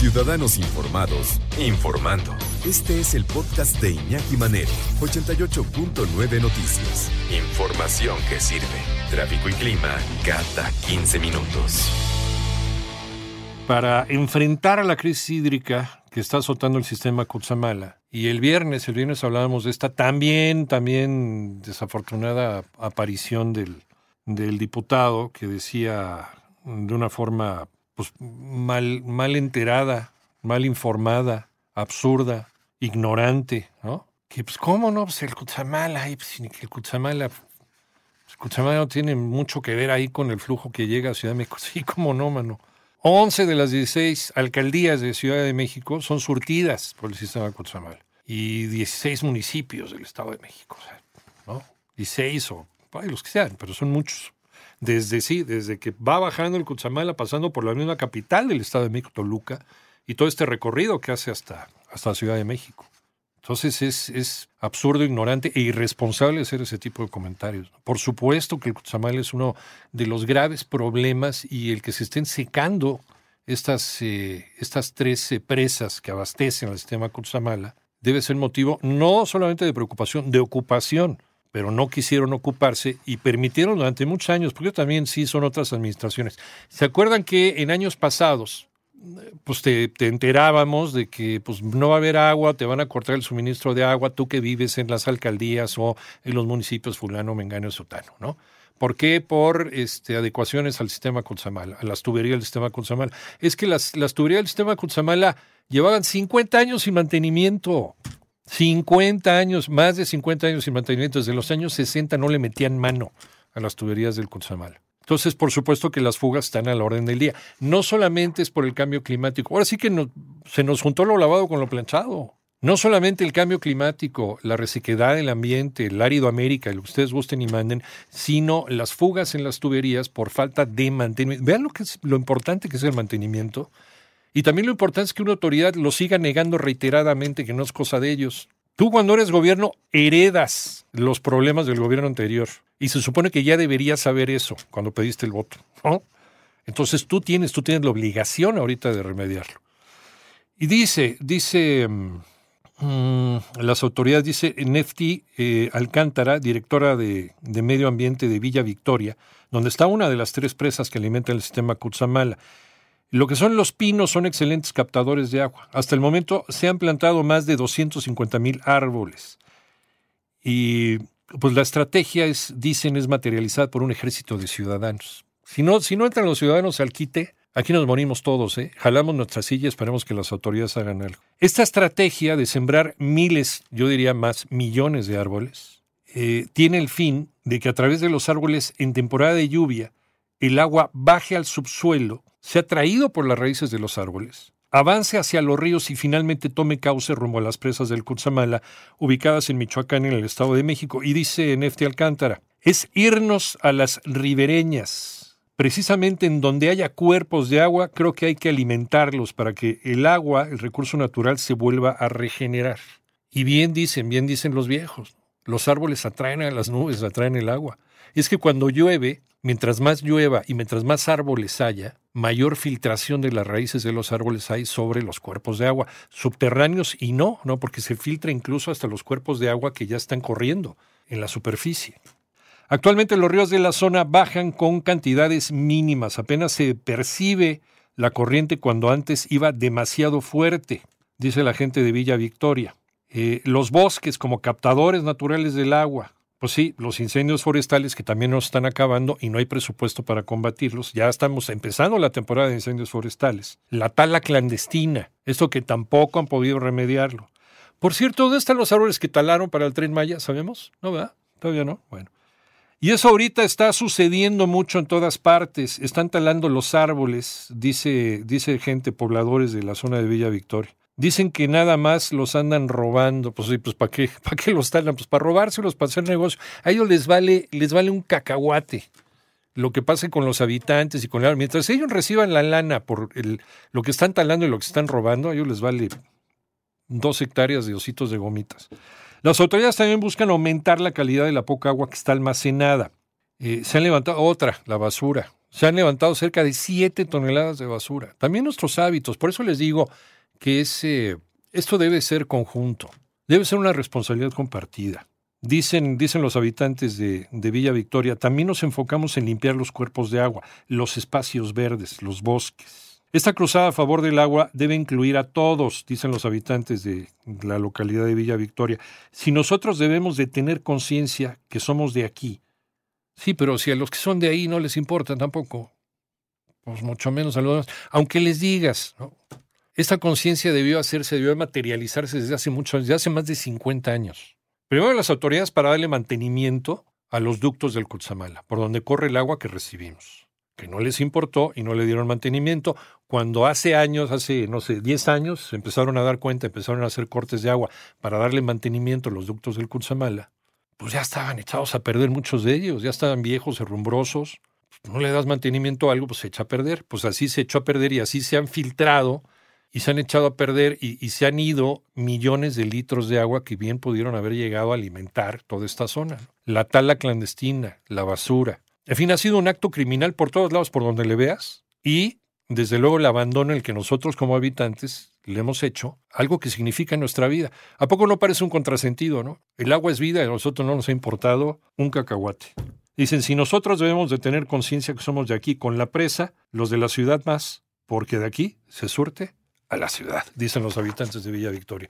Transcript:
Ciudadanos Informados, informando. Este es el podcast de Iñaki Manero, 88.9 Noticias. Información que sirve. Tráfico y clima cada 15 minutos. Para enfrentar a la crisis hídrica que está azotando el sistema Cutzamala, y el viernes, el viernes hablábamos de esta también, también desafortunada aparición del, del diputado que decía de una forma pues, mal, mal enterada, mal informada, absurda, ignorante, ¿no? Que pues, ¿cómo no? Pues el Cutzamala, pues, el Cutzamala, pues, el Cutzamala no tiene mucho que ver ahí con el flujo que llega a Ciudad de México. Sí, cómo no, mano. 11 de las 16 alcaldías de Ciudad de México son surtidas por el sistema Cutzamala. Y 16 municipios del Estado de México, ¿no? 16 o los que sean, pero son muchos desde sí, desde que va bajando el Cutzamala, pasando por la misma capital del Estado de México, Toluca, y todo este recorrido que hace hasta, hasta Ciudad de México. Entonces es, es, absurdo, ignorante e irresponsable hacer ese tipo de comentarios. Por supuesto que el Cutzamala es uno de los graves problemas y el que se estén secando estas, eh, estas tres eh, presas que abastecen al sistema Cutzamala debe ser motivo no solamente de preocupación, de ocupación pero no quisieron ocuparse y permitieron durante muchos años, porque también sí son otras administraciones. ¿Se acuerdan que en años pasados, pues te, enterábamos de que pues no va a haber agua, te van a cortar el suministro de agua, tú que vives en las alcaldías o en los municipios fulano, mengano, sotano, ¿no? ¿Por qué? Por este, adecuaciones al sistema Consamala, a las tuberías del sistema Consamala. Es que las, las tuberías del sistema Consamala llevaban 50 años sin mantenimiento. 50 años, más de 50 años sin mantenimiento. Desde los años 60 no le metían mano a las tuberías del Consamal. Entonces, por supuesto que las fugas están a la orden del día. No solamente es por el cambio climático. Ahora sí que se nos juntó lo lavado con lo planchado. No solamente el cambio climático, la resequedad del ambiente, el árido América, lo que ustedes gusten y manden, sino las fugas en las tuberías por falta de mantenimiento. Vean lo, que es, lo importante que es el mantenimiento y también lo importante es que una autoridad lo siga negando reiteradamente que no es cosa de ellos. Tú cuando eres gobierno heredas los problemas del gobierno anterior y se supone que ya deberías saber eso cuando pediste el voto, ¿no? Entonces tú tienes, tú tienes la obligación ahorita de remediarlo. Y dice, dice mm, las autoridades, dice Nefti eh, Alcántara, directora de, de, Medio Ambiente de Villa Victoria, donde está una de las tres presas que alimentan el sistema Cutzamala. Lo que son los pinos son excelentes captadores de agua. Hasta el momento se han plantado más de 250 mil árboles. Y pues la estrategia es, dicen, es materializada por un ejército de ciudadanos. Si no, si no entran los ciudadanos al quite, aquí nos morimos todos, ¿eh? Jalamos nuestra silla y esperemos que las autoridades hagan algo. Esta estrategia de sembrar miles, yo diría más, millones de árboles, eh, tiene el fin de que a través de los árboles en temporada de lluvia, el agua baje al subsuelo sea traído por las raíces de los árboles, avance hacia los ríos y finalmente tome cauce rumbo a las presas del Cutzamala, ubicadas en Michoacán, en el Estado de México. Y dice Nefti Alcántara, es irnos a las ribereñas. Precisamente en donde haya cuerpos de agua, creo que hay que alimentarlos para que el agua, el recurso natural, se vuelva a regenerar. Y bien dicen, bien dicen los viejos, los árboles atraen a las nubes, atraen el agua. Es que cuando llueve, mientras más llueva y mientras más árboles haya, mayor filtración de las raíces de los árboles hay sobre los cuerpos de agua, subterráneos y no, no, porque se filtra incluso hasta los cuerpos de agua que ya están corriendo en la superficie. Actualmente los ríos de la zona bajan con cantidades mínimas, apenas se percibe la corriente cuando antes iba demasiado fuerte, dice la gente de Villa Victoria. Eh, los bosques como captadores naturales del agua, pues sí, los incendios forestales que también nos están acabando y no hay presupuesto para combatirlos. Ya estamos empezando la temporada de incendios forestales. La tala clandestina, esto que tampoco han podido remediarlo. Por cierto, ¿dónde están los árboles que talaron para el tren Maya? ¿Sabemos? ¿No, verdad? Todavía no. Bueno. Y eso ahorita está sucediendo mucho en todas partes. Están talando los árboles, dice, dice gente, pobladores de la zona de Villa Victoria. Dicen que nada más los andan robando. Pues sí, pues ¿para qué? ¿Para qué los talan? Pues para robárselos, para hacer negocio. A ellos les vale, les vale un cacahuate lo que pase con los habitantes y con la... Mientras ellos reciban la lana por el, lo que están talando y lo que están robando, a ellos les vale dos hectáreas de ositos de gomitas. Las autoridades también buscan aumentar la calidad de la poca agua que está almacenada. Eh, se han levantado otra, la basura. Se han levantado cerca de 7 toneladas de basura. También nuestros hábitos. Por eso les digo que ese, esto debe ser conjunto. Debe ser una responsabilidad compartida. Dicen, dicen los habitantes de, de, Villa Victoria, también nos enfocamos en limpiar los cuerpos de agua, los espacios verdes, los bosques. Esta cruzada a favor del agua debe incluir a todos, dicen los habitantes de la localidad de Villa Victoria. Si nosotros debemos de tener conciencia que somos de aquí, sí, pero si a los que son de ahí no les importa tampoco, pues mucho menos a los demás, aunque les digas, esta conciencia debió hacerse, debió materializarse desde hace mucho, desde hace más de 50 años. Primero las autoridades para darle mantenimiento a los ductos del Cutzamala, por donde corre el agua que recibimos, que no les importó y no le dieron mantenimiento. Cuando hace años, hace, no sé, 10 años, empezaron a dar cuenta, empezaron a hacer cortes de agua para darle mantenimiento a los ductos del Cutzamala, pues ya estaban echados a perder muchos de ellos, ya estaban viejos, herrumbrosos. No le das mantenimiento a algo, pues se echa a perder. Pues así se echó a perder y así se han filtrado y se han echado a perder y, y, se han ido millones de litros de agua que bien pudieron haber llegado a alimentar toda esta zona. La tala clandestina, la basura. En fin, ha sido un acto criminal por todos lados, por donde le veas, y desde luego el abandono el que nosotros como habitantes le hemos hecho, algo que significa en nuestra vida. ¿A poco no parece un contrasentido, no? El agua es vida y a nosotros no nos ha importado un cacahuate. Dicen, si nosotros debemos de tener conciencia que somos de aquí con la presa, los de la ciudad más, porque de aquí se surte a la ciudad, dicen los habitantes de Villa Victoria.